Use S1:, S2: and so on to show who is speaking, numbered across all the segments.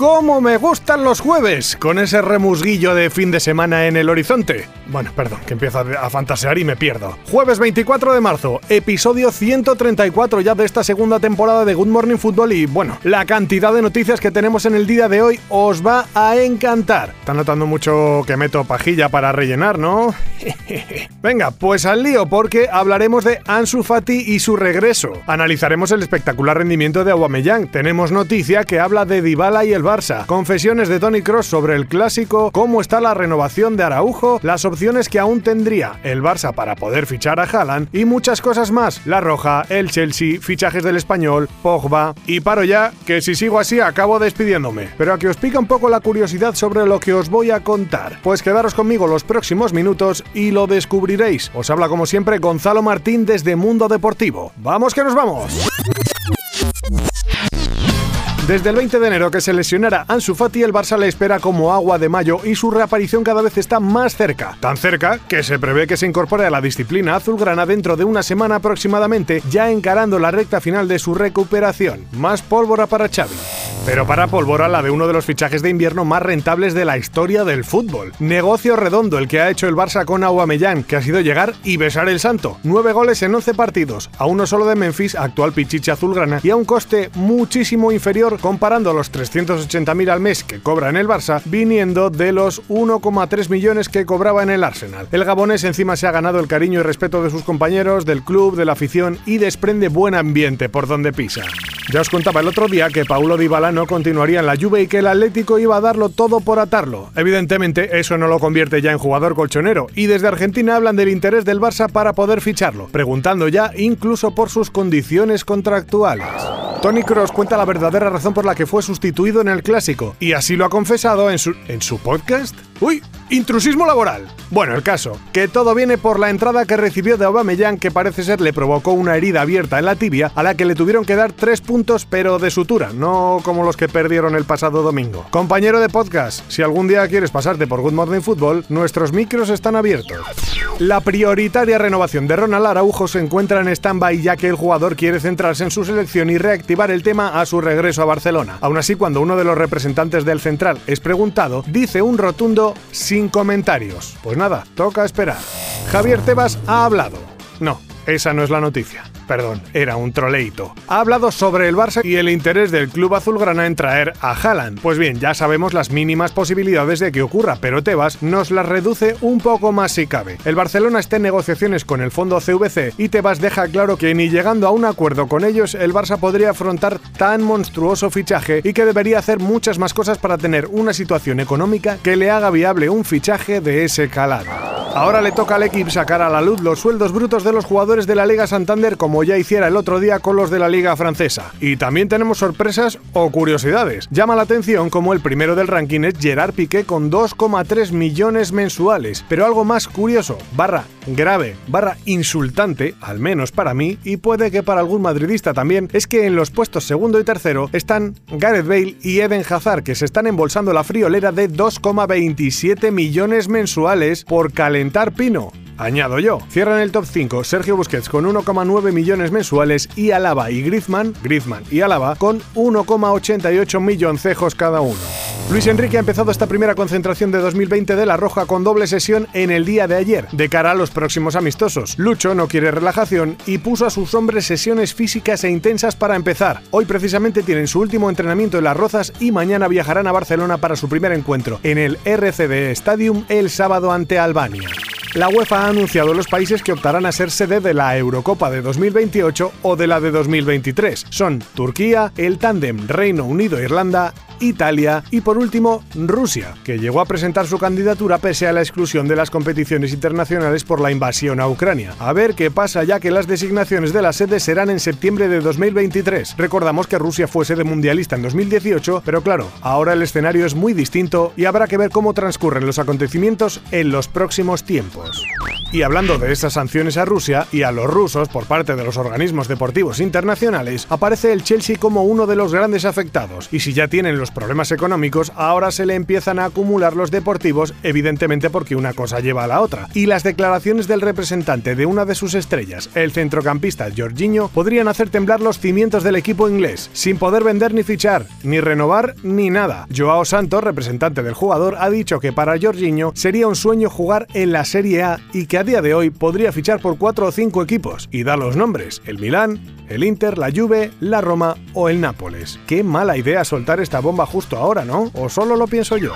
S1: ¿Cómo me gustan los jueves? Con ese remusguillo de fin de semana en el horizonte. Bueno, perdón, que empiezo a fantasear y me pierdo. Jueves 24 de marzo, episodio 134 ya de esta segunda temporada de Good Morning Football y bueno, la cantidad de noticias que tenemos en el día de hoy os va a encantar. Está notando mucho que meto pajilla para rellenar, ¿no? Venga, pues al lío porque hablaremos de Ansu Fati y su regreso. Analizaremos el espectacular rendimiento de Aubameyang. Tenemos noticia que habla de Dybala y el Barça. Confesiones de Tony Cross sobre el clásico, cómo está la renovación de Araujo, las opciones que aún tendría el Barça para poder fichar a Haaland y muchas cosas más. La Roja, el Chelsea, fichajes del Español, Pogba. Y paro ya, que si sigo así acabo despidiéndome. Pero a que os pica un poco la curiosidad sobre lo que os voy a contar. Pues quedaros conmigo los próximos minutos y lo descubriréis. Os habla como siempre Gonzalo Martín desde Mundo Deportivo. ¡Vamos que nos vamos! Desde el 20 de enero que se lesionara Ansu Fati, el Barça le espera como agua de mayo y su reaparición cada vez está más cerca. Tan cerca que se prevé que se incorpore a la disciplina azulgrana dentro de una semana aproximadamente, ya encarando la recta final de su recuperación. Más pólvora para Xavi. Pero para pólvora la de uno de los fichajes de invierno más rentables de la historia del fútbol. Negocio redondo el que ha hecho el Barça con Aubameyang, que ha sido llegar y besar el santo. Nueve goles en 11 partidos, a uno solo de Memphis, actual pichiche azulgrana, y a un coste muchísimo inferior comparando los 380.000 al mes que cobra en el Barça, viniendo de los 1,3 millones que cobraba en el Arsenal. El gabonés encima se ha ganado el cariño y respeto de sus compañeros, del club, de la afición y desprende buen ambiente por donde pisa. Ya os contaba el otro día que Paulo Dybala no continuaría en la Juve y que el Atlético iba a darlo todo por atarlo. Evidentemente, eso no lo convierte ya en jugador colchonero y desde Argentina hablan del interés del Barça para poder ficharlo, preguntando ya incluso por sus condiciones contractuales. Tony Cross cuenta la verdadera razón por la que fue sustituido en el clásico y así lo ha confesado en su en su podcast. Uy, intrusismo laboral. Bueno, el caso, que todo viene por la entrada que recibió de Aubameyang que parece ser le provocó una herida abierta en la tibia a la que le tuvieron que dar tres puntos pero de sutura, no como los que perdieron el pasado domingo. Compañero de podcast, si algún día quieres pasarte por Good Morning Football, nuestros micros están abiertos. La prioritaria renovación de Ronald Araujo se encuentra en stand-by ya que el jugador quiere centrarse en su selección y reactivar el tema a su regreso a Barcelona. Aún así, cuando uno de los representantes del central es preguntado, dice un rotundo sin comentarios. Pues nada, toca esperar. Javier Tebas ha hablado. No, esa no es la noticia. Perdón, era un troleito. Ha hablado sobre el Barça y el interés del club azulgrana en traer a Haaland. Pues bien, ya sabemos las mínimas posibilidades de que ocurra, pero Tebas nos las reduce un poco más si cabe. El Barcelona está en negociaciones con el fondo CVC y Tebas deja claro que ni llegando a un acuerdo con ellos, el Barça podría afrontar tan monstruoso fichaje y que debería hacer muchas más cosas para tener una situación económica que le haga viable un fichaje de ese calado. Ahora le toca al equipo sacar a la luz los sueldos brutos de los jugadores de la Liga Santander como ya hiciera el otro día con los de la Liga Francesa. Y también tenemos sorpresas o curiosidades. Llama la atención como el primero del ranking es Gerard Piqué con 2,3 millones mensuales. Pero algo más curioso, barra grave, barra insultante, al menos para mí, y puede que para algún madridista también, es que en los puestos segundo y tercero están Gareth Bale y Eden Hazard, que se están embolsando la friolera de 2,27 millones mensuales por pino. Añado yo, cierran el top 5 Sergio Busquets con 1,9 millones mensuales y Alaba y Griezmann, Griezmann y Alaba con 1,88 milloncejos cada uno. Luis Enrique ha empezado esta primera concentración de 2020 de La Roja con doble sesión en el día de ayer, de cara a los próximos amistosos. Lucho no quiere relajación y puso a sus hombres sesiones físicas e intensas para empezar. Hoy precisamente tienen su último entrenamiento en Las Rozas y mañana viajarán a Barcelona para su primer encuentro en el RCD Stadium el sábado ante Albania. La UEFA ha anunciado los países que optarán a ser sede de la Eurocopa de 2028 o de la de 2023. Son Turquía, el tándem Reino Unido-Irlanda Italia y por último Rusia, que llegó a presentar su candidatura pese a la exclusión de las competiciones internacionales por la invasión a Ucrania. A ver qué pasa ya que las designaciones de la sede serán en septiembre de 2023. Recordamos que Rusia fue sede mundialista en 2018, pero claro, ahora el escenario es muy distinto y habrá que ver cómo transcurren los acontecimientos en los próximos tiempos. Y hablando de esas sanciones a Rusia y a los rusos por parte de los organismos deportivos internacionales, aparece el Chelsea como uno de los grandes afectados. Y si ya tienen los problemas económicos, ahora se le empiezan a acumular los deportivos, evidentemente porque una cosa lleva a la otra. Y las declaraciones del representante de una de sus estrellas, el centrocampista Jorginho, podrían hacer temblar los cimientos del equipo inglés, sin poder vender ni fichar, ni renovar, ni nada. Joao Santos, representante del jugador, ha dicho que para Jorginho sería un sueño jugar en la Serie A y que a día de hoy podría fichar por cuatro o cinco equipos, y da los nombres, el Milán, el Inter, la Juve, la Roma o el Nápoles. Qué mala idea soltar esta bomba justo ahora, ¿no? ¿O solo lo pienso yo?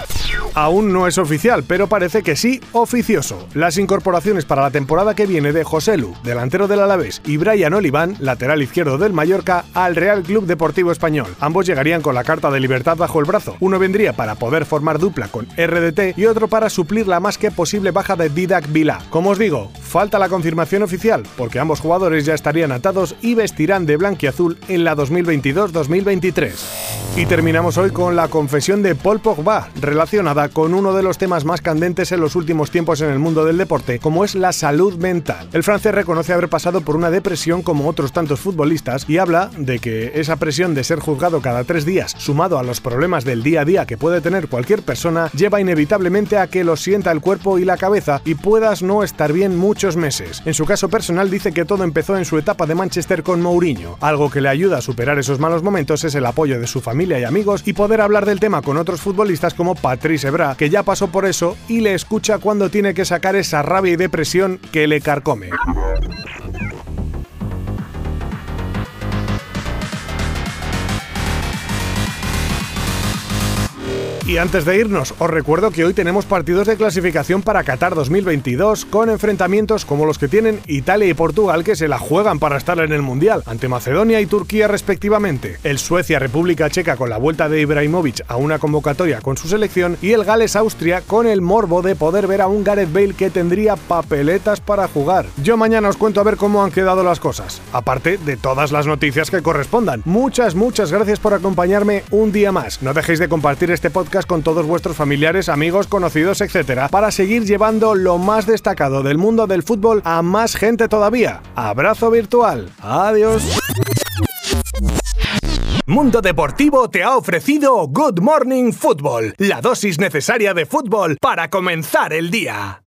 S1: Aún no es oficial, pero parece que sí oficioso. Las incorporaciones para la temporada que viene de José Lu, delantero del Alavés, y Brian Oliván, lateral izquierdo del Mallorca, al Real Club Deportivo Español. Ambos llegarían con la carta de libertad bajo el brazo. Uno vendría para poder formar dupla con RDT y otro para suplir la más que posible baja de Didac Vila. Como os digo, falta la confirmación oficial, porque ambos jugadores ya estarían atados y vestirán de blanquiazul en la 2022-2023. Y terminamos hoy con la confesión de Paul Pogba, relacionada con uno de los temas más candentes en los últimos tiempos en el mundo del deporte, como es la salud mental. El francés reconoce haber pasado por una depresión como otros tantos futbolistas y habla de que esa presión de ser juzgado cada tres días, sumado a los problemas del día a día que puede tener cualquier persona, lleva inevitablemente a que lo sienta el cuerpo y la cabeza y puedas no estar bien muchos meses. En su caso personal dice que todo empezó en su etapa de Manchester con Mourinho. Algo que le ayuda a superar esos malos momentos es el apoyo de su familia y amigos y poder hablar del tema con otros futbolistas como Patrice Ebra, que ya pasó por eso y le escucha cuando tiene que sacar esa rabia y depresión que le carcome. Y antes de irnos, os recuerdo que hoy tenemos partidos de clasificación para Qatar 2022 con enfrentamientos como los que tienen Italia y Portugal que se la juegan para estar en el Mundial, ante Macedonia y Turquía respectivamente, el Suecia-República Checa con la vuelta de Ibrahimovic a una convocatoria con su selección y el Gales-Austria con el morbo de poder ver a un Gareth Bale que tendría papeletas para jugar. Yo mañana os cuento a ver cómo han quedado las cosas, aparte de todas las noticias que correspondan. Muchas, muchas gracias por acompañarme un día más. No dejéis de compartir este con todos vuestros familiares, amigos, conocidos, etcétera, para seguir llevando lo más destacado del mundo del fútbol a más gente todavía. Abrazo virtual. Adiós.
S2: Mundo Deportivo te ha ofrecido Good Morning Football, la dosis necesaria de fútbol para comenzar el día.